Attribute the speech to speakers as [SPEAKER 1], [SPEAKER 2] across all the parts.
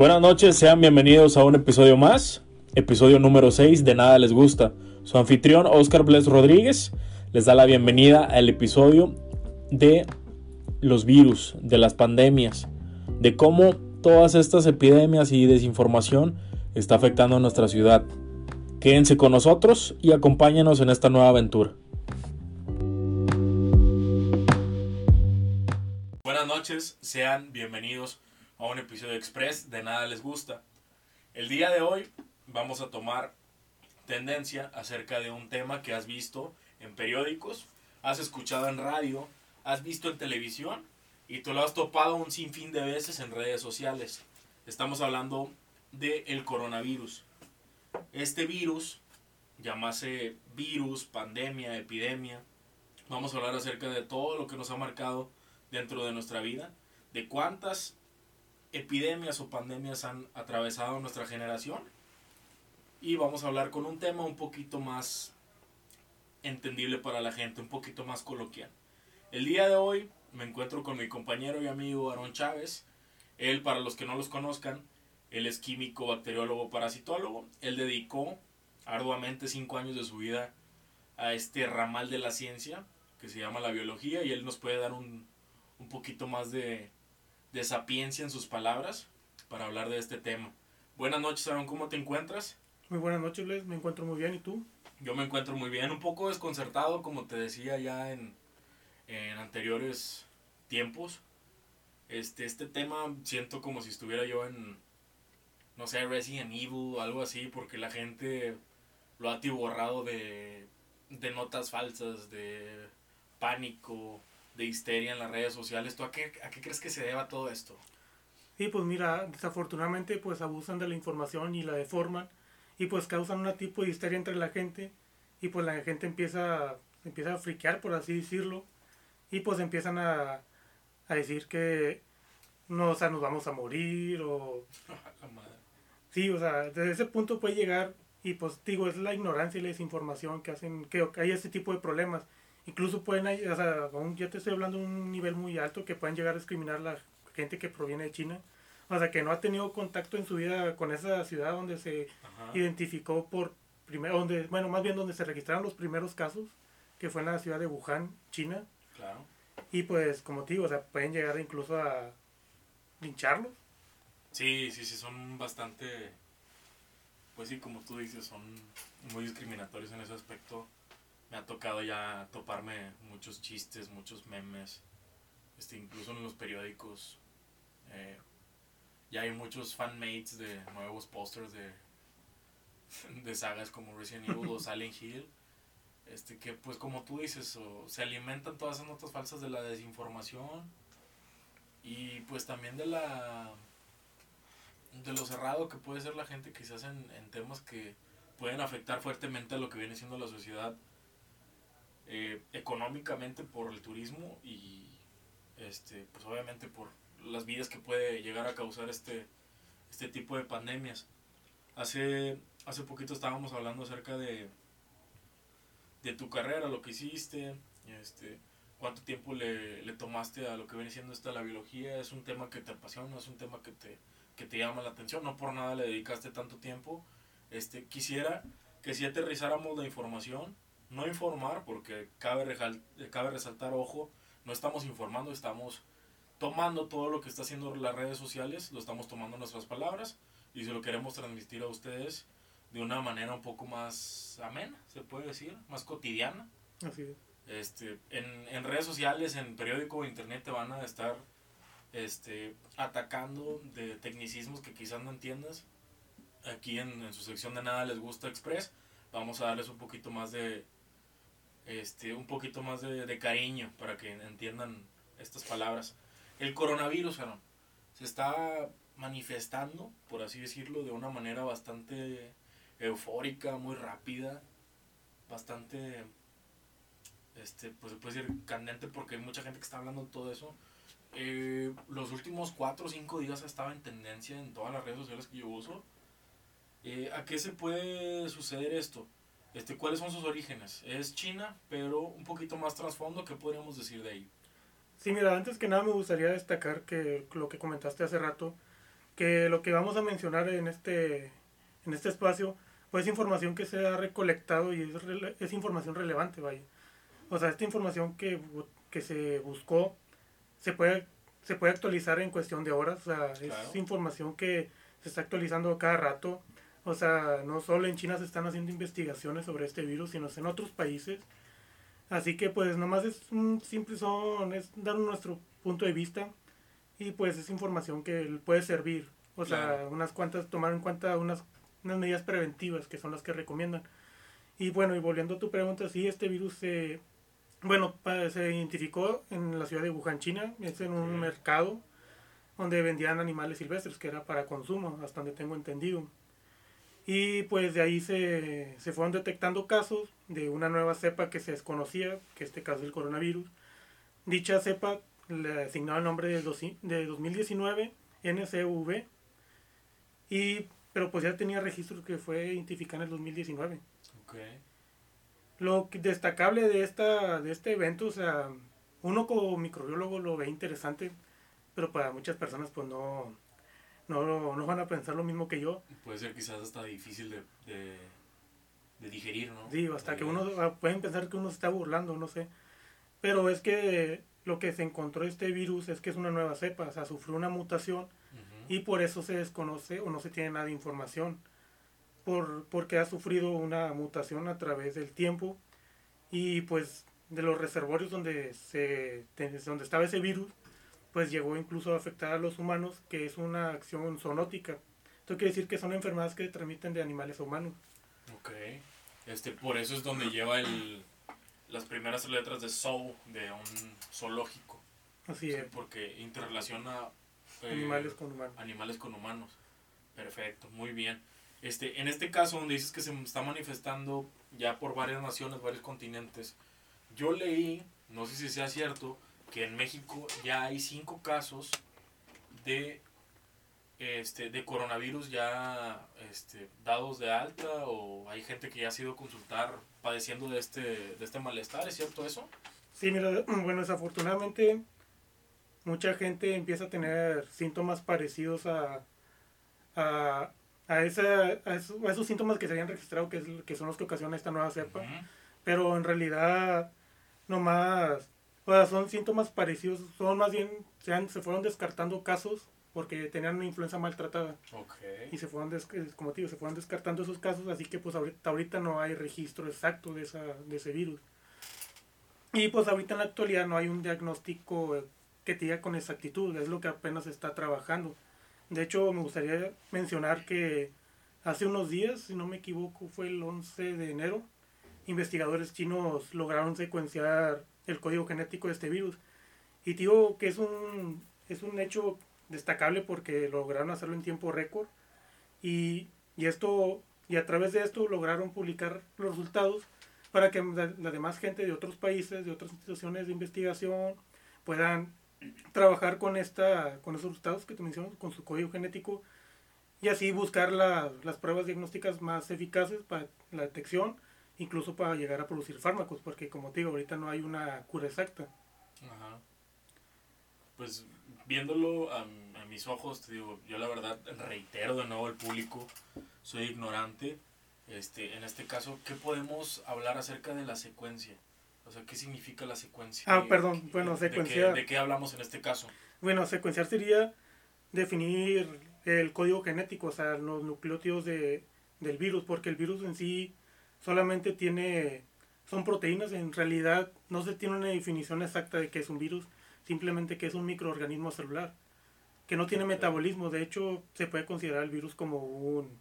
[SPEAKER 1] Buenas noches, sean bienvenidos a un episodio más, episodio número 6 de Nada Les Gusta. Su anfitrión Oscar Bles Rodríguez les da la bienvenida al episodio de los virus, de las pandemias, de cómo todas estas epidemias y desinformación está afectando a nuestra ciudad. Quédense con nosotros y acompáñenos en esta nueva aventura. Buenas noches, sean bienvenidos a un episodio express de Nada les gusta. El día de hoy vamos a tomar tendencia acerca de un tema que has visto en periódicos, has escuchado en radio, has visto en televisión y tú lo has topado un sinfín de veces en redes sociales. Estamos hablando del el coronavirus. Este virus, llamase virus, pandemia, epidemia, vamos a hablar acerca de todo lo que nos ha marcado dentro de nuestra vida, de cuántas epidemias o pandemias han atravesado nuestra generación. Y vamos a hablar con un tema un poquito más entendible para la gente, un poquito más coloquial. El día de hoy me encuentro con mi compañero y amigo Aaron Chávez. Él, para los que no los conozcan, él es químico, bacteriólogo, parasitólogo. Él dedicó arduamente cinco años de su vida a este ramal de la ciencia que se llama la biología y él nos puede dar un, un poquito más de, de sapiencia en sus palabras para hablar de este tema. Buenas noches, Aaron, ¿cómo te encuentras?
[SPEAKER 2] Muy buenas noches, Les, me encuentro muy bien, ¿y tú?
[SPEAKER 1] Yo me encuentro muy bien, un poco desconcertado, como te decía ya en, en anteriores tiempos. Este, este tema siento como si estuviera yo en, no sé, Resident Evil o algo así, porque la gente lo ha atiborrado de, de notas falsas, de pánico, de histeria en las redes sociales. ¿Tú a qué, a qué crees que se deba todo esto?
[SPEAKER 2] Sí, pues mira, desafortunadamente pues abusan de la información y la deforman y pues causan un tipo de histeria entre la gente y pues la gente empieza, empieza a friquear, por así decirlo, y pues empiezan a, a decir que no, o sea, nos vamos a morir o... Sí, o sea, desde ese punto puede llegar y pues digo, es la ignorancia y la desinformación que hacen que hay este tipo de problemas incluso pueden, o sea, aún ya te estoy hablando de un nivel muy alto que pueden llegar a discriminar a la gente que proviene de China. O sea, que no ha tenido contacto en su vida con esa ciudad donde se identificó por primero, donde, bueno, más bien donde se registraron los primeros casos, que fue en la ciudad de Wuhan, China. Claro. Y pues, como te digo, o sea, pueden llegar incluso a lincharlos.
[SPEAKER 1] Sí, sí, sí, son bastante, pues sí, como tú dices, son muy discriminatorios en ese aspecto me ha tocado ya toparme muchos chistes, muchos memes, este, incluso en los periódicos. Eh, ya hay muchos fanmates de nuevos posters de, de sagas como Resident Evil o Silent Hill. Este, que pues como tú dices, se alimentan todas esas notas falsas de la desinformación y pues también de la de lo cerrado que puede ser la gente quizás en, en temas que pueden afectar fuertemente a lo que viene siendo la sociedad eh, económicamente por el turismo y este, pues obviamente por las vidas que puede llegar a causar este, este tipo de pandemias. Hace, hace poquito estábamos hablando acerca de, de tu carrera, lo que hiciste, este, cuánto tiempo le, le, tomaste a lo que viene siendo esta la biología, es un tema que te apasiona, es un tema que te, que te llama la atención, no por nada le dedicaste tanto tiempo. Este, quisiera que si aterrizáramos la información no informar, porque cabe, cabe resaltar, ojo, no estamos informando, estamos tomando todo lo que está haciendo las redes sociales, lo estamos tomando en nuestras palabras y se lo queremos transmitir a ustedes de una manera un poco más amena, se puede decir, más cotidiana.
[SPEAKER 2] Así es.
[SPEAKER 1] Este, en, en redes sociales, en periódico internet te van a estar este, atacando de tecnicismos que quizás no entiendas. Aquí en, en su sección de nada les gusta Express, vamos a darles un poquito más de, este, un poquito más de, cariño para que entiendan estas palabras. El coronavirus, se está manifestando, por así decirlo, de una manera bastante eufórica, muy rápida, bastante, este, pues se puede decir candente porque hay mucha gente que está hablando de todo eso. Eh, los últimos 4 o 5 días estaba en tendencia en todas las redes sociales que yo uso. Eh, ¿A qué se puede suceder esto? Este, ¿Cuáles son sus orígenes? Es China, pero un poquito más trasfondo, ¿qué podríamos decir de ahí?
[SPEAKER 2] Sí, mira, antes que nada me gustaría destacar que lo que comentaste hace rato, que lo que vamos a mencionar en este, en este espacio, pues es información que se ha recolectado y es, es información relevante, vaya. O sea, esta información que, que se buscó se puede, se puede actualizar en cuestión de horas, o sea, es información que se está actualizando cada rato. O sea, no solo en China se están haciendo investigaciones sobre este virus, sino en otros países. Así que pues nomás es un simple son, es dar nuestro punto de vista y pues es información que puede servir. O sea, unas cuantas, tomar en cuenta unas, unas medidas preventivas que son las que recomiendan. Y bueno, y volviendo a tu pregunta, sí, este virus se, bueno, se identificó en la ciudad de Wuhan, China, es en un mercado donde vendían animales silvestres, que era para consumo, hasta donde tengo entendido. Y pues de ahí se, se fueron detectando casos de una nueva cepa que se desconocía, que este caso es el coronavirus. Dicha cepa le asignaba el nombre de, de 2019, NCV, y, pero pues ya tenía registro que fue identificada en el 2019. Okay. Lo destacable de, esta, de este evento, o sea, uno como microbiólogo lo ve interesante, pero para muchas personas pues no, no, no van a pensar lo mismo que yo.
[SPEAKER 1] Puede ser quizás hasta difícil de, de, digerir, ¿no?
[SPEAKER 2] Sí, hasta que uno, pueden pensar que uno se está burlando, no sé. Pero es que lo que se encontró este virus es que es una nueva cepa, o sea, sufrió una mutación y por eso se desconoce o no se tiene nada de información. Por, porque ha sufrido una mutación a través del tiempo y pues de los reservorios donde, se, donde estaba ese virus, pues llegó incluso a afectar a los humanos, que es una acción zoonótica. Esto quiere decir que son enfermedades que transmiten de animales a humanos.
[SPEAKER 1] Ok. Este, por eso es donde lleva el, las primeras letras de zoo de un zoológico.
[SPEAKER 2] Así es.
[SPEAKER 1] Porque interrelaciona
[SPEAKER 2] eh, animales con humanos.
[SPEAKER 1] Animales con humanos. Perfecto, muy bien. Este, en este caso donde dices que se está manifestando ya por varias naciones, varios continentes, yo leí, no sé si sea cierto, que en México ya hay cinco casos de este de coronavirus ya este, dados de alta o hay gente que ya ha sido consultar padeciendo de este de este malestar es cierto eso
[SPEAKER 2] sí mira bueno desafortunadamente mucha gente empieza a tener síntomas parecidos a a, a, esa, a, esos, síntomas que se habían registrado que, es, que son los que ocasionan esta nueva cepa. Pero en realidad nomás o sea, son síntomas parecidos, son más bien, se, han, se fueron descartando casos porque tenían una influenza maltratada. Y se fueron, como digo, se fueron descartando esos casos, así que pues ahorita, ahorita no hay registro exacto de, esa, de ese virus. Y pues ahorita en la actualidad no hay un diagnóstico que te diga con exactitud, es lo que apenas se está trabajando. De hecho, me gustaría mencionar que hace unos días, si no me equivoco, fue el 11 de enero, investigadores chinos lograron secuenciar el código genético de este virus. Y digo que es un, es un hecho destacable porque lograron hacerlo en tiempo récord. Y, y, esto, y a través de esto lograron publicar los resultados para que la, demás gente de otros países, de otras instituciones de investigación, puedan trabajar con, esta, con esos resultados que te menciono, con su código genético, y así buscar las pruebas diagnósticas más eficaces para la detección incluso para llegar a producir fármacos, porque como te digo, ahorita no hay una cura exacta. Ajá.
[SPEAKER 1] Pues viéndolo a, mis ojos, te digo, yo la verdad reitero de nuevo al público, soy ignorante. Este, en este caso, ¿qué podemos hablar acerca de la secuencia? O sea, ¿qué significa la secuencia?
[SPEAKER 2] Ah, perdón, bueno, secuenciar.
[SPEAKER 1] ¿De qué, hablamos en este caso?
[SPEAKER 2] Bueno, secuenciar sería definir el código genético, o sea, los nucleótidos de, del virus, porque el virus en sí solamente tiene, son proteínas, en realidad no se tiene una definición exacta de qué es un virus, simplemente que es un microorganismo celular, que no tiene metabolismo, de hecho se puede considerar el virus como un,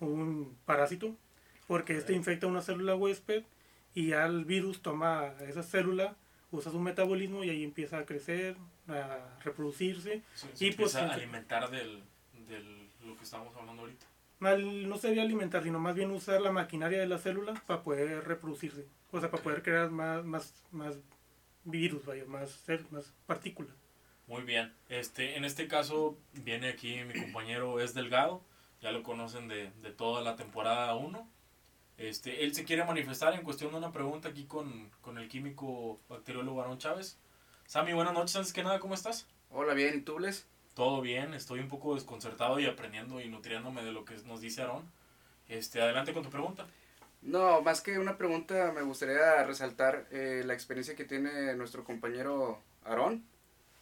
[SPEAKER 2] un parásito, porque este infecta una célula huésped y ya el virus toma esa célula, usa su metabolismo y ahí empieza a crecer, a reproducirse.
[SPEAKER 1] y pues, empieza a alimentar del, del, lo que estamos hablando ahorita
[SPEAKER 2] no sería alimentar, sino más bien usar la maquinaria de la célula para poder reproducirse. O sea, para poder crear más, más, más virus, vaya, más, más partículas.
[SPEAKER 1] Muy bien. Este, en este caso viene aquí mi compañero es Delgado, ya lo conocen de, de toda la temporada 1. Este, él se quiere manifestar en cuestión de una pregunta aquí con, con el químico bacteriólogo Barón Chávez. Sami, buenas noches, antes que nada, ¿cómo estás?
[SPEAKER 3] Hola, bien, ¿y tú, Les?
[SPEAKER 1] Todo bien, estoy un poco desconcertado y aprendiendo y nutriéndome de lo que nos dice Aarón. Este, adelante con tu pregunta.
[SPEAKER 3] No, más que una pregunta, me gustaría resaltar eh, la experiencia que tiene nuestro compañero Aarón.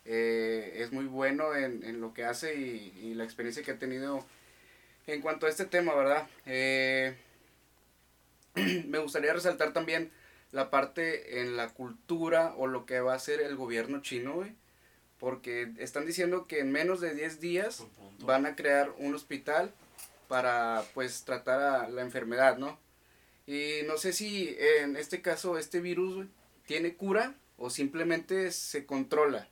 [SPEAKER 3] Eh, es muy bueno en, en, lo que hace y, y, la experiencia que ha tenido en cuanto a este tema, ¿verdad? Eh, me gustaría resaltar también la parte en la cultura o lo que va a hacer el gobierno chino, güey. Porque están diciendo que en menos de 10 días van a crear un hospital para pues tratar a la enfermedad, ¿no? Y no sé si en este caso este virus tiene cura o simplemente se controla.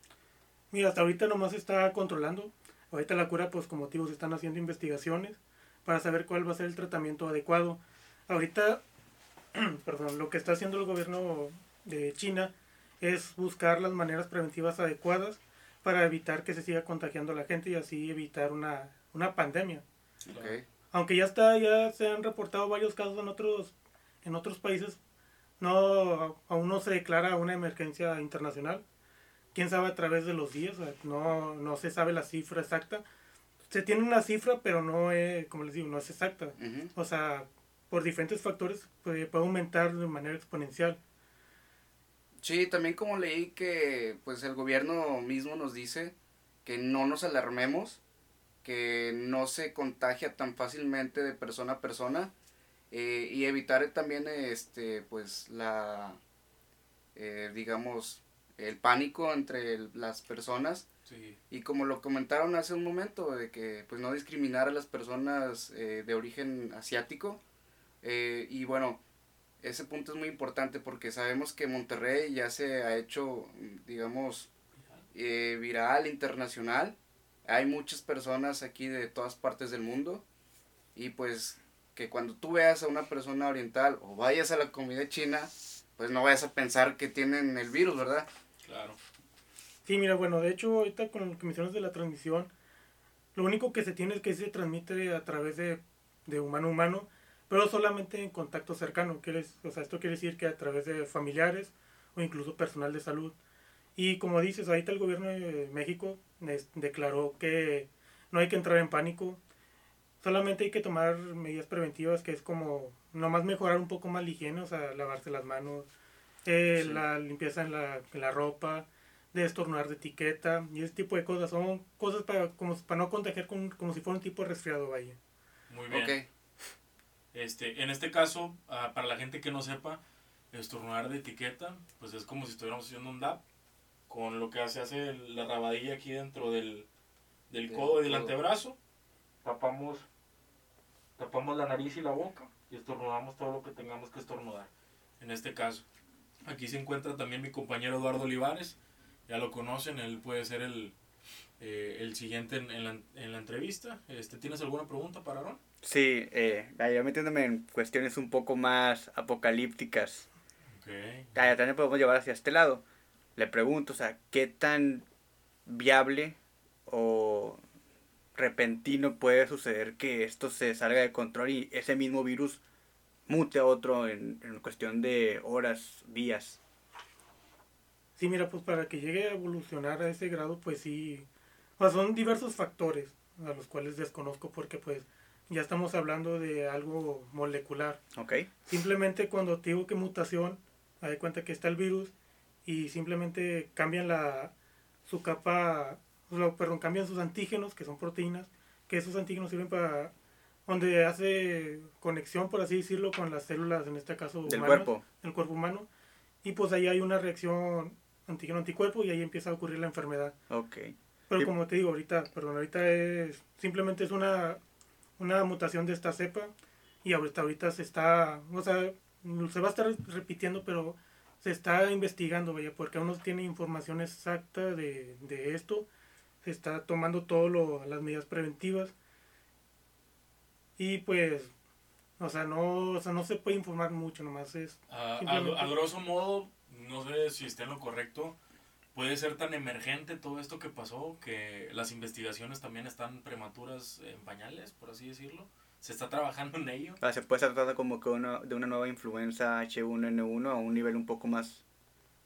[SPEAKER 2] Mira, hasta ahorita nomás se está controlando. Ahorita la cura, pues como motivo se están haciendo investigaciones para saber cuál va a ser el tratamiento adecuado. Ahorita perdón, lo que está haciendo el gobierno de China es buscar las maneras preventivas adecuadas para evitar que se siga contagiando la gente y así evitar una, una pandemia. Aunque ya está, ya se han reportado varios casos en otros, en otros países, no, aún no se declara una emergencia internacional. Quién sabe a través de los días, no, no se sabe la cifra exacta. Se tiene una cifra, pero no es, como les digo, no es exacta. O sea, por diferentes factores puede, puede aumentar de manera exponencial.
[SPEAKER 3] Sí, también como leí que pues el gobierno mismo nos dice que no nos alarmemos, que no se contagia tan fácilmente de persona a persona eh, y evitar también este pues la eh, digamos el pánico entre las personas. Y como lo comentaron hace un momento de que pues no discriminar a las personas eh, de origen asiático eh, y bueno, ese punto es muy importante porque sabemos que Monterrey ya se ha hecho, digamos, eh, viral, internacional. Hay muchas personas aquí de todas partes del mundo. Y pues que cuando tú veas a una persona oriental o vayas a la comida china, pues no vayas a pensar que tienen el virus, ¿verdad?
[SPEAKER 1] Claro.
[SPEAKER 2] Sí, mira, bueno, de hecho, ahorita con lo que mencionas de la transmisión, lo único que se tiene es que se transmite a través de, de humano a humano pero solamente en contacto cercano. o sea, esto quiere decir que a través de familiares o incluso personal de salud. Y como dices, ahorita el gobierno de México declaró que no hay que entrar en pánico, solamente hay que tomar medidas preventivas, que es como nomás mejorar un poco más la higiene, o sea, lavarse las manos, eh, la limpieza en la, en la ropa, de estornudar de etiqueta y ese tipo de cosas. Son cosas para, como, para no contagiar como si fuera un tipo de resfriado, vaya.
[SPEAKER 1] Muy bien. Este, en este caso, ah, para la gente que no sepa, estornudar de etiqueta, pues es como si estuviéramos haciendo un DAP, con lo que se hace la rabadilla aquí dentro del, del codo y del antebrazo. Tapamos, tapamos la nariz y la boca y estornudamos todo lo que tengamos que estornudar. En este caso, aquí se encuentra también mi compañero Eduardo Olivares, ya lo conocen, él puede ser el, eh, el siguiente en, en, la, en, la, entrevista. Este, ¿Tienes alguna pregunta para Aaron?
[SPEAKER 4] Sí, eh, ya metiéndome en cuestiones un poco más apocalípticas.
[SPEAKER 1] Okay.
[SPEAKER 4] Ya, también podemos llevar hacia este lado. Le pregunto, o sea, ¿qué tan viable o repentino puede suceder que esto se salga de control y ese mismo virus mute a otro en, en cuestión de horas, días?
[SPEAKER 2] Sí, mira, pues para que llegue a evolucionar a ese grado, pues sí, o son diversos factores a los cuales desconozco porque pues ya estamos hablando de algo molecular.
[SPEAKER 4] Ok.
[SPEAKER 2] Simplemente cuando te digo que mutación, hay cuenta que está el virus y simplemente cambian la su capa, perdón, cambian sus antígenos, que son proteínas, que esos antígenos sirven para donde hace conexión, por así decirlo, con las células, en este caso
[SPEAKER 4] del cuerpo,
[SPEAKER 2] del cuerpo humano, y pues ahí hay una reacción antígeno-anticuerpo y ahí empieza a ocurrir la enfermedad.
[SPEAKER 4] Ok.
[SPEAKER 2] Pero como te digo ahorita, perdón, ahorita es simplemente es una una mutación de esta cepa y ahorita, ahorita se está, o sea, se va a estar repitiendo, pero se está investigando, vaya, porque aún no tiene información exacta de, de esto, se está tomando todas las medidas preventivas. Y pues, o sea, no, o sea, no se puede informar mucho, nomás es...
[SPEAKER 1] a, a grosso modo, no sé si está en lo correcto, puede ser tan emergente todo esto que pasó que las investigaciones también están prematuras en pañales, por así decirlo. ¿Se está trabajando en ello?
[SPEAKER 4] se puede tratar como que una, de una nueva influenza H1N1 a un nivel un poco más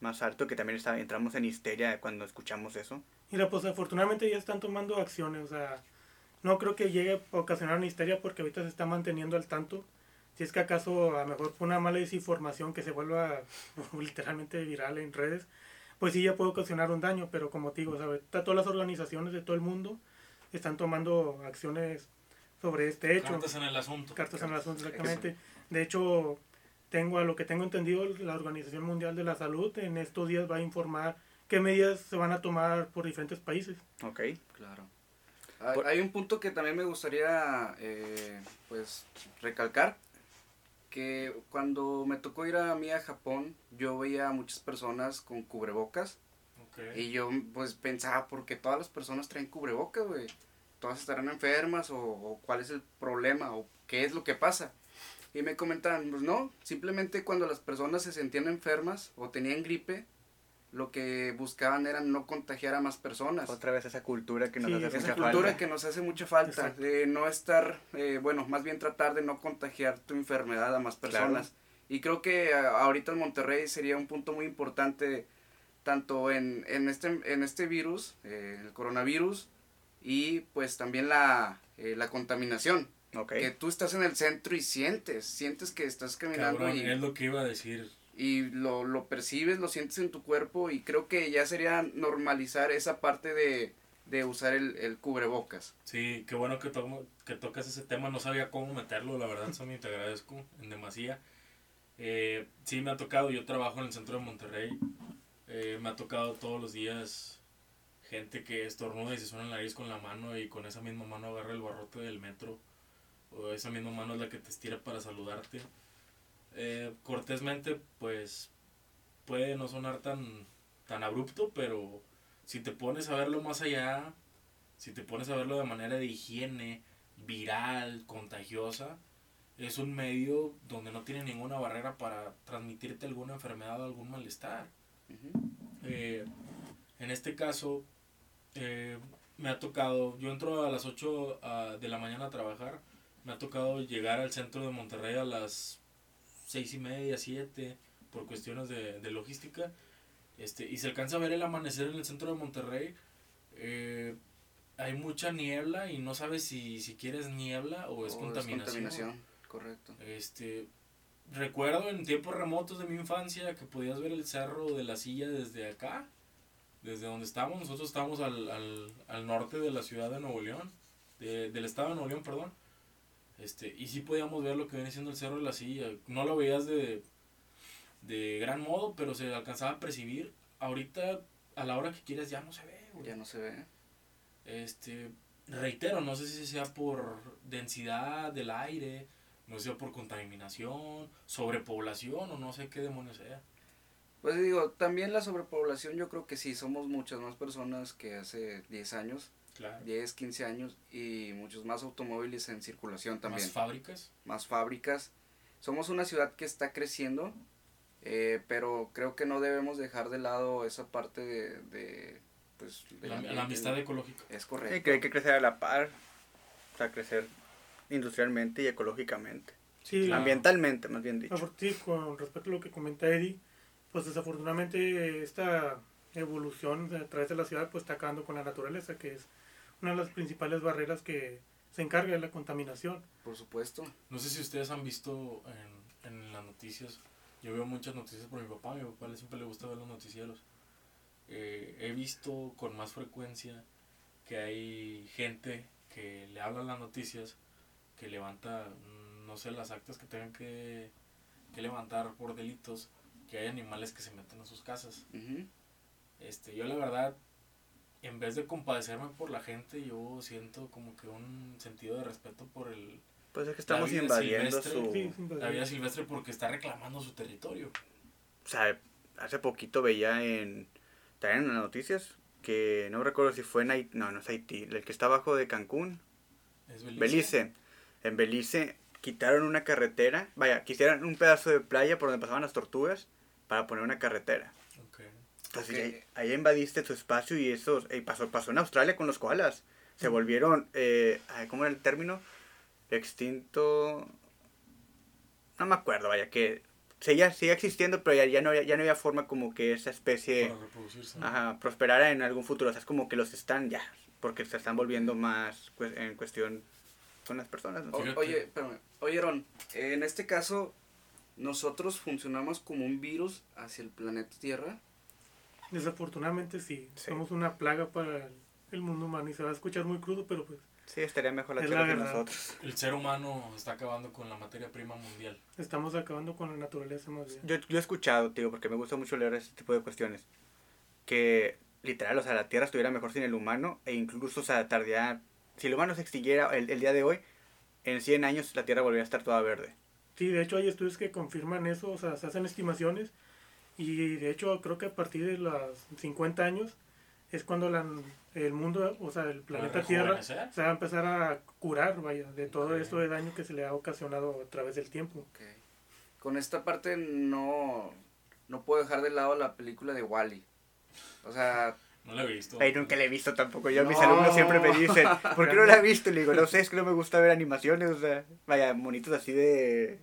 [SPEAKER 4] más alto, que también está, entramos en histeria cuando escuchamos eso.
[SPEAKER 2] Mira, pues afortunadamente ya están tomando acciones, o sea, no creo que llegue a ocasionar una histeria porque ahorita se está manteniendo al tanto. Si es que acaso a lo mejor fue una mala desinformación que se vuelva literalmente viral en redes, pues sí ya puede ocasionar un daño, pero como te digo, ahorita todas las organizaciones de todo el mundo están tomando acciones sobre este hecho.
[SPEAKER 1] Cartas en el asunto.
[SPEAKER 2] Cartas en el asunto, exactamente. De hecho, tengo a lo que tengo entendido, la Organización Mundial de la Salud en estos días va a informar qué medidas se van a tomar por diferentes países.
[SPEAKER 4] Ok.
[SPEAKER 3] Claro. Hay- Hay un punto que también me gustaría eh, pues recalcar que cuando me tocó ir a mí a Japón yo veía a muchas personas con cubrebocas.
[SPEAKER 1] Ok.
[SPEAKER 3] y yo pues pensaba porque todas las personas traen cubrebocas güey todas estarán enfermas o, o cuál es el problema o qué es lo que pasa y me comentaban pues no simplemente cuando las personas se sentían enfermas o tenían gripe lo que buscaban era no contagiar a más personas
[SPEAKER 4] Otra vez esa cultura que nos
[SPEAKER 2] Sí,
[SPEAKER 4] hace
[SPEAKER 2] esa
[SPEAKER 4] mucha
[SPEAKER 3] cultura
[SPEAKER 4] falta.
[SPEAKER 3] que nos hace mucha falta, de no estar, eh, bueno, más bien tratar de no contagiar tu enfermedad a más personas. Y creo que a- ahorita en Monterrey sería un punto muy importante, tanto en, en, este, en este virus, eh, el coronavirus, y pues también la, eh, la contaminación.
[SPEAKER 4] Ok.
[SPEAKER 3] Que tú estás en el centro y sientes, sientes que estás caminando
[SPEAKER 1] Cabrón,
[SPEAKER 3] y,
[SPEAKER 1] es lo que iba a decir.
[SPEAKER 3] Y lo, lo percibes, lo sientes en tu cuerpo y creo que ya sería normalizar esa parte de, de usar el, el cubrebocas.
[SPEAKER 1] Sí, qué bueno que, tomo- que tocas ese tema. No sabía cómo meterlo, la verdad, Sammy, te agradezco en demasía. Eh, sí, me ha tocado. Yo trabajo en el centro de Monterrey. Eh, me ha tocado todos los días gente que estornuda y se suena la nariz con la mano y con esa misma mano agarra el barrote del metro. O esa misma mano es la que te estira para saludarte. Eh, cortésmente, pues puede no sonar tan, tan abrupto, pero si te pones a verlo más allá, si te pones a verlo de manera de higiene, viral, contagiosa, es un medio donde no tiene ninguna barrera para transmitirte alguna enfermedad o algún malestar. Eh, en este caso, eh, me ha tocado, yo entro a las 8 ah, de la mañana a trabajar, me ha tocado llegar al centro de Monterrey a las 6 y media, 7, por cuestiones de, de logística, este, y se alcanza a ver el amanecer en el centro de Monterrey. eh, hay mucha niebla y no sabes si, si quieres niebla o es
[SPEAKER 3] O
[SPEAKER 1] contaminación.
[SPEAKER 3] correcto.
[SPEAKER 1] Este, recuerdo en tiempos remotos de mi infancia que podías ver el cerro de la silla desde acá, desde donde estábamos. Nosotros estábamos al, al, al norte de la ciudad de Nuevo León, de- del estado de Nuevo León, perdón. Este, y sí podíamos ver lo que viene siendo el cerro de la silla. No lo veías de, de gran modo, pero se alcanzaba a percibir. Ahorita, a la hora que quieras, ya no se ve. güey.
[SPEAKER 3] Ya no se ve.
[SPEAKER 1] Este, reitero, no sé si sea por densidad del aire, no sé si sea por contaminación, sobrepoblación o no sé qué demonios sea.
[SPEAKER 3] Pues digo, también la sobrepoblación yo creo que sí, somos muchas más personas que hace 10 años,
[SPEAKER 1] Claro.
[SPEAKER 3] 10, 15 años y muchos más automóviles en circulación también,
[SPEAKER 1] Más fábricas.
[SPEAKER 3] más fábricas. Somos una ciudad que está creciendo, eh, pero creo que no debemos dejar de lado esa parte de, de, pues, del
[SPEAKER 1] La,
[SPEAKER 3] ambiente.
[SPEAKER 1] la amistad ecológica.
[SPEAKER 3] Es
[SPEAKER 4] Sí,
[SPEAKER 3] correcto.
[SPEAKER 4] que hay que crecer a la par, o sea, crecer industrialmente y ecológicamente.
[SPEAKER 2] Sí,
[SPEAKER 1] Claro.
[SPEAKER 4] Ambientalmente, más bien dicho.
[SPEAKER 2] Sí, con respecto a lo que comenta Eddie, pues desafortunadamente esta evolución a través de la ciudad pues está acabando con la naturaleza, que es una de las principales barreras que se encarga de la contaminación.
[SPEAKER 3] Por supuesto.
[SPEAKER 1] No sé si ustedes han visto en, en las noticias, yo veo muchas noticias por mi papá, a mi papá siempre le gusta ver los noticieros. Eh, he visto con más frecuencia que hay gente que le habla las noticias, que levanta, mm, no sé, las actas que tengan que, que levantar por delitos, que hay animales que se meten a sus casas.
[SPEAKER 3] Ujú.
[SPEAKER 1] Este, yo la verdad, en vez de compadecerme por la gente, yo siento como que un sentido de respeto por el,
[SPEAKER 4] Pues es que estamos invadiendo su...
[SPEAKER 2] Sí,
[SPEAKER 1] la vida silvestre porque está reclamando su territorio.
[SPEAKER 4] O sea, hace poquito veía en... También en las noticias que no recuerdo si fue en Haití, no, no es Haití, el que está abajo de Cancún,
[SPEAKER 1] Es Belice.
[SPEAKER 4] Belice. En Belice quitaron una carretera, vaya, quisieron un pedazo de playa por donde pasaban las tortugas para poner una carretera.
[SPEAKER 1] Ok.
[SPEAKER 4] Entonces
[SPEAKER 3] Ok.
[SPEAKER 4] ahí, ahí invadiste su espacio y eso eh, pasó, pasó en Australia con los koalas. Se volvieron, eh, ¿cómo era el término? Extinto... No me acuerdo, vaya, que seguía, seguía existiendo, pero ya, ya, no, había- ya no había forma como que esa especie
[SPEAKER 1] Para reproducirse.
[SPEAKER 4] ajá, prosperara en algún futuro. O sea, es como que los están ya, porque se están volviendo más pues, en cuestión con las personas. ¿no?
[SPEAKER 3] O- oye, espérame. Oye, Aaron, en este caso, nosotros funcionamos como un virus hacia el planeta Tierra.
[SPEAKER 2] Desafortunadamente sí,
[SPEAKER 4] Sí.
[SPEAKER 2] somos una plaga para el, el mundo humano y se va a escuchar muy crudo, pero pues
[SPEAKER 4] Sí, estaría mejor la
[SPEAKER 2] Es
[SPEAKER 4] tierra
[SPEAKER 2] la
[SPEAKER 4] que nosotros.
[SPEAKER 1] El ser humano está acabando con la materia prima mundial.
[SPEAKER 2] estamos acabando con la naturaleza más bien.
[SPEAKER 4] Yo, yo he escuchado, tío, porque me gusta mucho leer este tipo de cuestiones, que literal, o sea, la Tierra estuviera mejor sin el humano e incluso, o sea, tardaría, si el humano se extinguiera el, el día de hoy, en 100 años la Tierra volvería a estar toda verde.
[SPEAKER 2] Sí, de hecho hay estudios que confirman eso, o sea, se hacen estimaciones y de hecho creo que a partir de los 50 años es cuando la- el mundo, o sea, el planeta Tierra se va a empezar a curar, vaya, de todo
[SPEAKER 1] Ok.
[SPEAKER 2] esto de daño que se le ha ocasionado a través del tiempo.
[SPEAKER 3] Ok. Con esta parte no, no puedo dejar de lado la película de Wally. O sea,
[SPEAKER 1] No lo he visto.
[SPEAKER 4] Ay, nunca la he visto tampoco. Yo, mis
[SPEAKER 3] No.
[SPEAKER 4] alumnos siempre me dicen, ¿por qué no la he visto? Le digo, no sé, es que no me gusta ver animaciones, o sea, vaya, monitos así de,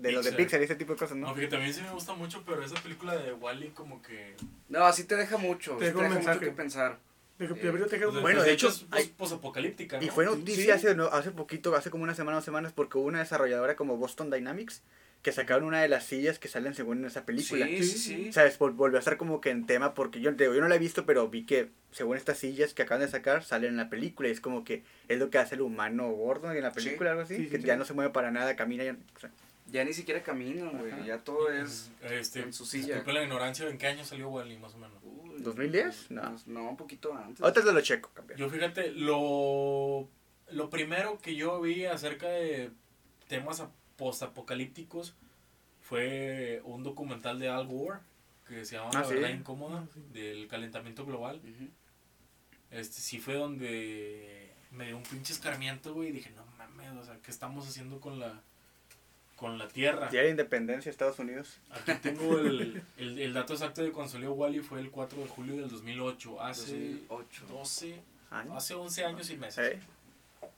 [SPEAKER 4] de los de Pixar y ese tipo de cosas,
[SPEAKER 1] No,
[SPEAKER 4] ¿no?
[SPEAKER 1] fíjate, a mí sí me gusta mucho, pero esa película de Wally como que...
[SPEAKER 3] no, así te deja mucho.
[SPEAKER 2] Te
[SPEAKER 3] sí te
[SPEAKER 2] un
[SPEAKER 3] deja mucho que pensar.
[SPEAKER 2] De que
[SPEAKER 3] Eh,
[SPEAKER 1] pues,
[SPEAKER 4] Bueno, de hecho,
[SPEAKER 1] es posapocalíptica, ¿no?
[SPEAKER 4] Y fue noticia
[SPEAKER 3] sí.
[SPEAKER 4] hace, no, hace poquito, hace como una semana o semanas, porque hubo una desarrolladora como Boston Dynamics que sacaron una de las sillas que salen según en esa película.
[SPEAKER 3] Sí, sí, sí.
[SPEAKER 4] O sea, es- vol- volvió a estar como que en tema porque yo, te digo, yo no la he visto, pero vi que según estas sillas que acaban de sacar salen en la película y es como que es lo que hace el humano gordo en la
[SPEAKER 3] Sí.
[SPEAKER 4] película, algo así,
[SPEAKER 2] Sí, sí,
[SPEAKER 4] que
[SPEAKER 2] sí.
[SPEAKER 4] ya no se mueve para nada, camina ya, o sea,
[SPEAKER 3] Ya ni siquiera caminan, güey. Ya todo es.
[SPEAKER 1] Este,
[SPEAKER 3] en su silla.
[SPEAKER 1] disculpen la ignorancia, ¿en qué año salió Wally, más o menos?
[SPEAKER 3] Uy,
[SPEAKER 4] ¿2010? No.
[SPEAKER 3] No, un poquito antes.
[SPEAKER 4] Ahorita te lo checo, campeón.
[SPEAKER 1] Yo fíjate, lo, lo primero que yo vi acerca de temas ap- postapocalípticos fue un documental de Al Gore que se llama
[SPEAKER 4] Ah,
[SPEAKER 1] La
[SPEAKER 4] sí.
[SPEAKER 1] verdad incómoda
[SPEAKER 2] Ah, sí.
[SPEAKER 1] del calentamiento global. Este sí fue donde me dio un pinche escarmiento, güey, y dije, "No mames, o sea, ¿qué estamos haciendo con la con la Tierra?"
[SPEAKER 4] Día de Independencia, Estados Unidos.
[SPEAKER 1] Aquí tengo el, el, el dato exacto de cuando salió Wally fue el 4 de julio del 2008, hace
[SPEAKER 3] 2008.
[SPEAKER 1] 12,
[SPEAKER 4] Años.
[SPEAKER 1] hace 11 años y meses.
[SPEAKER 4] ¿Eh?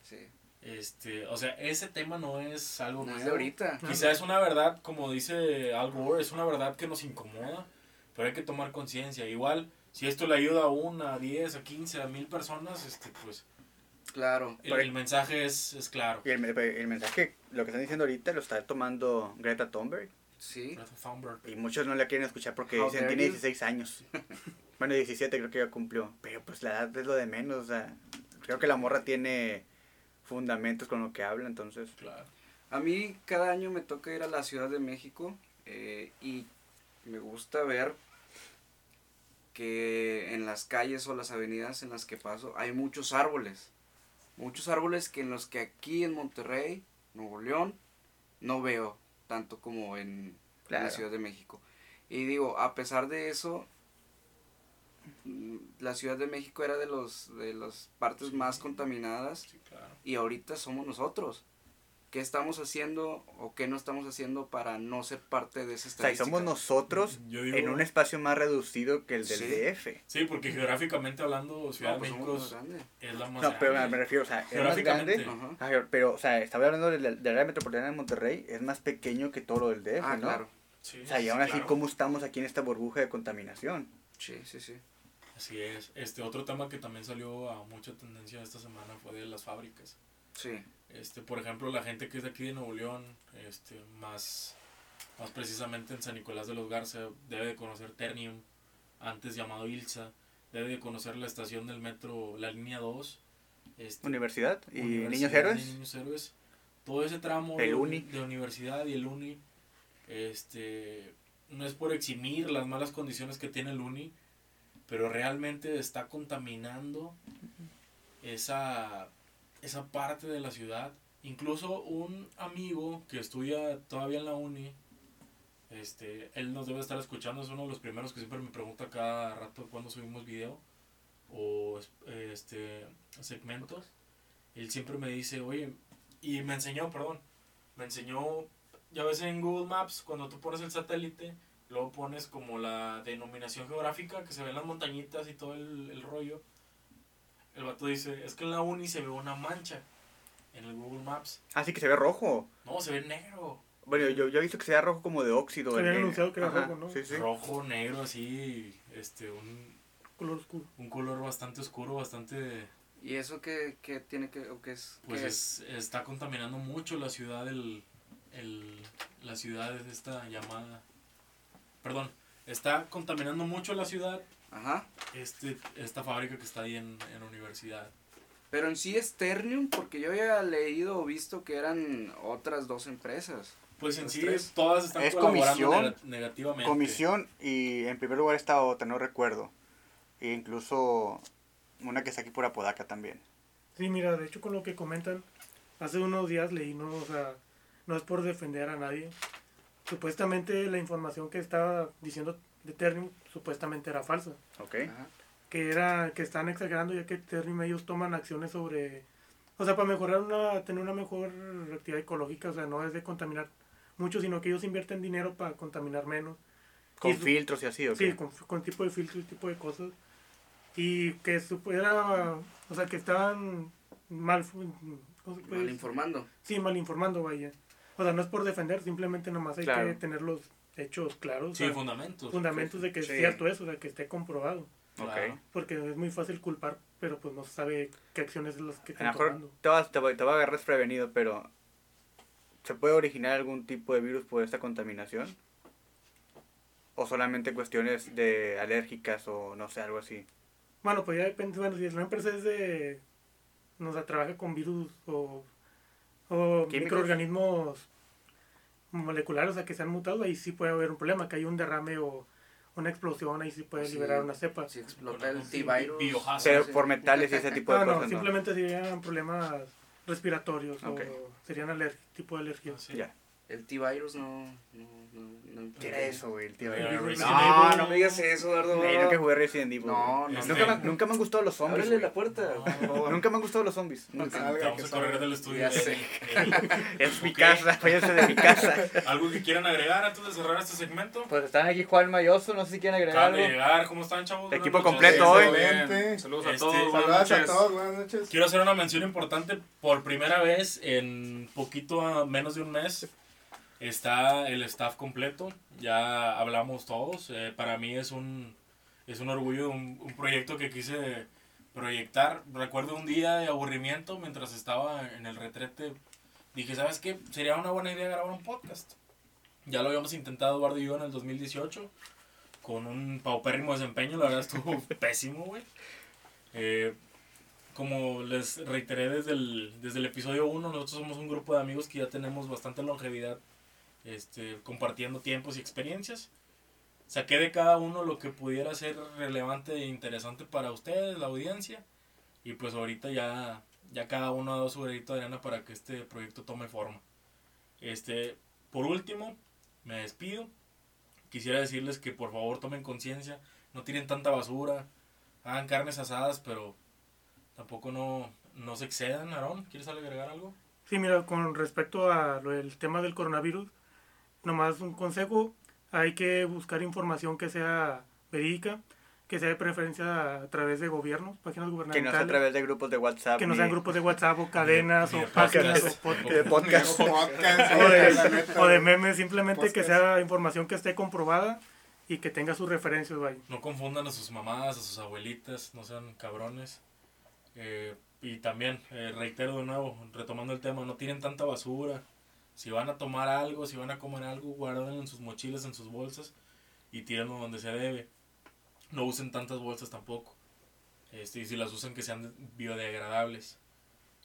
[SPEAKER 3] Sí.
[SPEAKER 1] Este, o sea, ese tema no es algo
[SPEAKER 3] No es
[SPEAKER 1] nuevo.
[SPEAKER 3] de ahorita.
[SPEAKER 1] Quizá es una verdad, como dice Al Gore, es una verdad que nos incomoda, pero hay que tomar conciencia. Igual, si esto le ayuda a una, a 10, a 15, a mil personas, este, pues
[SPEAKER 3] Claro.
[SPEAKER 1] el, el mensaje es, es claro.
[SPEAKER 4] Y el, el mensaje, lo que están diciendo ahorita, lo está tomando Greta Thunberg.
[SPEAKER 3] Sí.
[SPEAKER 1] Greta Thunberg.
[SPEAKER 4] Y muchos no la quieren escuchar porque
[SPEAKER 3] How
[SPEAKER 4] dicen tiene
[SPEAKER 3] you.
[SPEAKER 4] 16 años. bueno, 17 creo que ya cumplió. Pero pues la edad es lo de menos. O sea, creo que la morra tiene fundamentos con lo que habla, entonces.
[SPEAKER 1] Claro.
[SPEAKER 3] A mí cada año me toca ir a la Ciudad de México eh, y me gusta ver que en las calles o las avenidas en las que paso hay muchos árboles. Muchos árboles que en los que aquí en Monterrey, Nuevo León, no veo tanto como en,
[SPEAKER 4] Claro.
[SPEAKER 3] la Ciudad de México. Y digo, a pesar de eso, mm, la Ciudad de México era de los de las partes
[SPEAKER 1] Sí.
[SPEAKER 3] más contaminadas
[SPEAKER 1] Sí, claro.
[SPEAKER 3] y ahorita somos nosotros. ¿Qué estamos haciendo o qué no estamos haciendo para no ser parte de esa
[SPEAKER 4] O sea,
[SPEAKER 3] estadística?
[SPEAKER 4] somos nosotros
[SPEAKER 1] digo-
[SPEAKER 4] en un espacio más reducido que el del
[SPEAKER 3] Sí.
[SPEAKER 4] DF.
[SPEAKER 1] Sí, porque geográficamente hablando, Ciudad
[SPEAKER 3] No, pues
[SPEAKER 1] de
[SPEAKER 3] somos
[SPEAKER 1] México
[SPEAKER 3] más
[SPEAKER 1] es,
[SPEAKER 3] grande.
[SPEAKER 1] es la más
[SPEAKER 4] No, pero
[SPEAKER 1] grande.
[SPEAKER 4] me refiero, o sea, es más
[SPEAKER 1] Geográficamente.
[SPEAKER 4] grande. Pero, o sea, estaba hablando del, área metropolitana de Monterrey, es más pequeño que todo lo del DF,
[SPEAKER 3] Ah,
[SPEAKER 4] ¿no?
[SPEAKER 3] claro.
[SPEAKER 1] Sí,
[SPEAKER 4] O sea, y aún así,
[SPEAKER 1] claro.
[SPEAKER 4] ¿cómo estamos aquí en esta burbuja de contaminación?
[SPEAKER 3] Sí, sí, sí.
[SPEAKER 1] Así es. Este otro tema que también salió a mucha tendencia esta semana fue de las fábricas.
[SPEAKER 3] Sí.
[SPEAKER 1] Este, por ejemplo, la gente que es de aquí de Nuevo León, este, más, más precisamente en San Nicolás de los Garza, debe de conocer Ternium, antes llamado Ilsa, debe de conocer la estación del metro, la línea 2. Este,
[SPEAKER 4] Universidad y
[SPEAKER 1] Universidad
[SPEAKER 4] Niños Héroes.
[SPEAKER 1] Niños Héroes. Todo ese tramo
[SPEAKER 4] El
[SPEAKER 1] de,
[SPEAKER 4] Uni.
[SPEAKER 1] de universidad y el uni, este, no es por eximir las malas condiciones que tiene el uni, pero realmente está contaminando esa, esa parte de la ciudad. Incluso un amigo que estudia todavía en la uni, este, él nos debe estar escuchando, es uno de los primeros que siempre me pregunta cada rato cuando subimos video o este segmentos. Él siempre me dice, oye, y me enseñó, perdón, me enseñó, ya ves en Google Maps, cuando tú pones el satélite, luego pones como la denominación geográfica, que se ven las montañitas y todo el, el rollo. El vato dice, es que en la uni se ve una mancha en el Google Maps.
[SPEAKER 4] Así que se ve rojo.
[SPEAKER 1] No, se ve negro.
[SPEAKER 4] Bueno, yo, yo he visto que sea rojo como de óxido.
[SPEAKER 2] Se habían
[SPEAKER 4] el-
[SPEAKER 2] anunciado que era
[SPEAKER 4] ajá,
[SPEAKER 2] rojo, ¿no?
[SPEAKER 4] Sí, sí.
[SPEAKER 1] Rojo, negro, así, este, un,
[SPEAKER 2] Color oscuro.
[SPEAKER 1] un color bastante oscuro, bastante,
[SPEAKER 3] ¿Y eso qué, qué tiene que, o qué es?
[SPEAKER 1] pues
[SPEAKER 3] qué
[SPEAKER 1] es, está contaminando mucho la ciudad, el, el, la ciudad es esta llamada, perdón, está contaminando mucho la ciudad,
[SPEAKER 3] Ajá.
[SPEAKER 1] este, esta fábrica que está ahí en, en la universidad.
[SPEAKER 3] Pero en sí es Ternium, porque yo había leído o visto que eran otras dos empresas.
[SPEAKER 1] Pues en sí
[SPEAKER 3] tres.
[SPEAKER 1] todas están
[SPEAKER 4] Es
[SPEAKER 1] colaborando
[SPEAKER 4] comisión,
[SPEAKER 1] nega- negativamente.
[SPEAKER 4] Comisión y en primer lugar está otra, no recuerdo. E incluso una que está aquí por Apodaca también.
[SPEAKER 2] Sí, mira, de hecho con lo que comentan, hace unos días leí, no, o sea, no es por defender a nadie. Supuestamente la información que estaba diciendo de Ternium supuestamente era falsa.
[SPEAKER 4] ¿Ok?
[SPEAKER 3] Ajá.
[SPEAKER 2] Que era, que están exagerando ya que Ternium ellos toman acciones sobre, o sea, para mejorar una, tener una mejor actividad ecológica, o sea, no es de contaminar mucho, sino que ellos invierten dinero para contaminar menos.
[SPEAKER 4] Con
[SPEAKER 2] Y
[SPEAKER 4] filtros y así, ¿ok?
[SPEAKER 2] Sí, con, con tipo de filtro y tipo de cosas. Y que era, o sea, que estaban mal, fu- ¿cómo se puede
[SPEAKER 3] Mal informando.
[SPEAKER 2] Sí, mal informando, vaya. O sea, no es por defender, simplemente nomás hay
[SPEAKER 4] Claro.
[SPEAKER 2] que tener los hechos claros.
[SPEAKER 1] Sí,
[SPEAKER 2] o sea,
[SPEAKER 1] fundamentos.
[SPEAKER 2] fundamentos de que
[SPEAKER 3] Sí.
[SPEAKER 2] es cierto eso, de que esté comprobado.
[SPEAKER 1] Claro.
[SPEAKER 4] Ok.
[SPEAKER 2] Porque es muy fácil culpar, pero pues no se sabe qué acciones es las que están tomando.
[SPEAKER 4] te vas, te, va- te va a agarrar desprevenido, pero ¿se puede originar algún tipo de virus por esta contaminación? ¿O solamente cuestiones de alérgicas o no sé, algo así?
[SPEAKER 2] Bueno, pues ya depende, bueno, si la empresa es de, no sé, trabaja con virus o, o microorganismos moleculares, o sea, que se han mutado, ahí sí puede haber un problema, que hay un derrame o una explosión, ahí sí puede
[SPEAKER 3] Sí.
[SPEAKER 2] liberar una cepa.
[SPEAKER 3] Si explota el T-Virus.
[SPEAKER 4] Pero por metales y ese tipo de
[SPEAKER 2] No, no,
[SPEAKER 4] cosas, ¿no?
[SPEAKER 2] simplemente serían problemas respiratorios
[SPEAKER 4] Ok.
[SPEAKER 2] o serían tipo de alergia.
[SPEAKER 1] Ah, sí.
[SPEAKER 4] Ya.
[SPEAKER 3] El T-Virus no, no, no, no
[SPEAKER 4] ¿Qué era eso, güey? El?
[SPEAKER 1] Era
[SPEAKER 2] No,
[SPEAKER 3] No, me digas eso, Eduardo.
[SPEAKER 4] Ey, nunca jugué Resident Evil.
[SPEAKER 3] No, no,
[SPEAKER 4] Nunca, me, nunca me han gustado los zombies.
[SPEAKER 3] Ábrele la puerta.
[SPEAKER 4] Nunca me han gustado los zombies. Nunca.
[SPEAKER 1] vamos a correr del estudio.
[SPEAKER 3] Ya
[SPEAKER 1] eh,
[SPEAKER 3] sé.
[SPEAKER 1] eh,
[SPEAKER 4] Es mi casa, váyanse de mi casa.
[SPEAKER 1] ¿Algo que quieran agregar antes de cerrar este segmento?
[SPEAKER 4] Pues están aquí Juan Mayoso, no sé si quieren agregar algo.
[SPEAKER 1] llegar, ¿cómo están, chavos?
[SPEAKER 4] Equipo completo hoy.
[SPEAKER 5] Excelente.
[SPEAKER 6] Saludos a
[SPEAKER 1] Este,
[SPEAKER 6] todos.
[SPEAKER 5] Saludos a todos, buenas noches.
[SPEAKER 1] Quiero hacer una mención importante. Por primera vez en poquito a menos de un mes está el staff completo. Ya hablamos todos. Eh, para mí es un, es un orgullo, un, un proyecto que quise proyectar. Recuerdo un día de aburrimiento mientras estaba en el retrete. Dije, ¿sabes qué? Sería una buena idea grabar un podcast. Ya lo habíamos intentado Eduardo y yo en el 2018 con un paupérrimo desempeño. La verdad estuvo pésimo, güey. Eh, como les reiteré desde el, desde el episodio 1, nosotros somos un grupo de amigos que ya tenemos bastante longevidad este, compartiendo tiempos y experiencias. Saqué de cada uno lo que pudiera ser relevante e interesante para ustedes, la audiencia. Y pues ahorita ya, ya cada uno ha dado su granito de arena para que este proyecto tome forma. Este, por último, me despido. Quisiera decirles que por favor tomen conciencia, no tiren tanta basura, hagan carnes asadas, pero tampoco no, no se excedan. Aarón, ¿quieres agregar algo?
[SPEAKER 2] Sí, mira, con respecto a lo del tema del coronavirus, nomás un consejo, hay que buscar información que sea verídica, que sea de preferencia a través de gobiernos, páginas
[SPEAKER 4] Que no
[SPEAKER 2] gubernamentales.
[SPEAKER 4] sea a través de grupos de WhatsApp.
[SPEAKER 2] que no sean grupos de WhatsApp o cadenas o páginas o podcasts.
[SPEAKER 4] podcast.
[SPEAKER 5] Podcast,
[SPEAKER 2] o, de, memes, simplemente que sea información que esté comprobada y que tenga sus referencias, vaya.
[SPEAKER 1] No confundan a sus mamás, a sus abuelitas, no sean cabrones. Eh, y también, eh, reitero de nuevo, retomando el tema, no tiren tanta basura. Si van a tomar algo, si van a comer algo, guárdenlo en sus mochilas, en sus bolsas y tírenlo donde se debe. No usen tantas bolsas tampoco. Este, y si las usan, que sean biodegradables.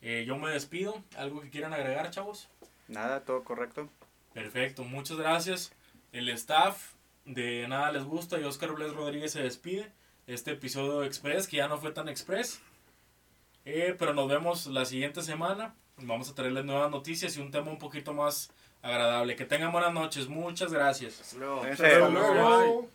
[SPEAKER 1] Eh, yo me despido. ¿Algo que quieran agregar, chavos?
[SPEAKER 4] Nada, todo correcto.
[SPEAKER 1] Perfecto, muchas gracias. El staff de Nada Les Gusta y Oscar Bles Rodríguez se despide. Este episodio express, que ya no fue tan express. Eh, pero nos vemos la siguiente semana. Vamos a traerles nuevas noticias y un tema un poquito más agradable. Que tengan buenas noches. Muchas gracias.
[SPEAKER 3] Hasta luego.
[SPEAKER 5] Hasta luego.